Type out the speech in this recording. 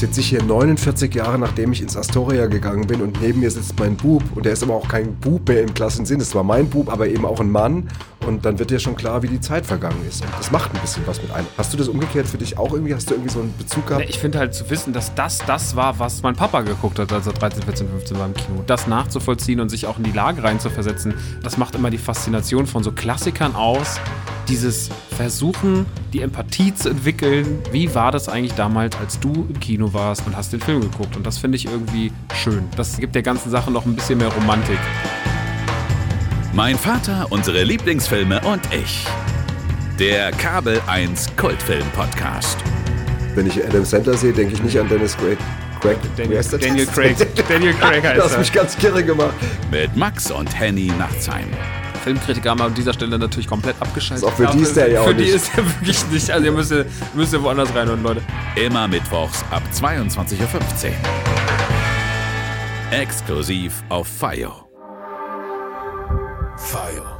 sitze ich hier 49 Jahre, nachdem ich ins Astoria gegangen bin und neben mir sitzt mein Bub und der ist aber auch kein Bub mehr im klassischen Sinn. Es war mein Bub, aber eben auch ein Mann und dann wird dir schon klar, wie die Zeit vergangen ist. Und das macht ein bisschen was mit einem. Hast du das umgekehrt für dich auch irgendwie? Hast du irgendwie so einen Bezug gehabt? Ich finde halt zu wissen, dass das das war, was mein Papa geguckt hat, als er 13, 14, 15 war im Kino. Das nachzuvollziehen und sich auch in die Lage reinzuversetzen, das macht immer die Faszination von so Klassikern aus. Dieses Versuchen, die Empathie zu entwickeln. Wie war das eigentlich damals, als du im Kino warst und hast den Film geguckt? Und das finde ich irgendwie schön. Das gibt der ganzen Sache noch ein bisschen mehr Romantik. Mein Vater, unsere Lieblingsfilme und ich. Der Kabel 1 Kultfilm Podcast. Wenn ich Adam Sandler sehe, denke ich nicht an Dennis Quaid. Craig. Daniel, Daniel Craig. Daniel Craig heißt Du hast mich ganz kirre gemacht. Mit Max und Henny Nachtsheim. Filmkritiker haben an dieser Stelle natürlich komplett abgeschaltet. Auch für die ist der ja auch Für die nicht. ist er wirklich nicht. Also ihr müsst, ihr müsst ihr woanders reinhören, Leute. Immer mittwochs ab 22.15 Uhr. Exklusiv auf FIO. Fire.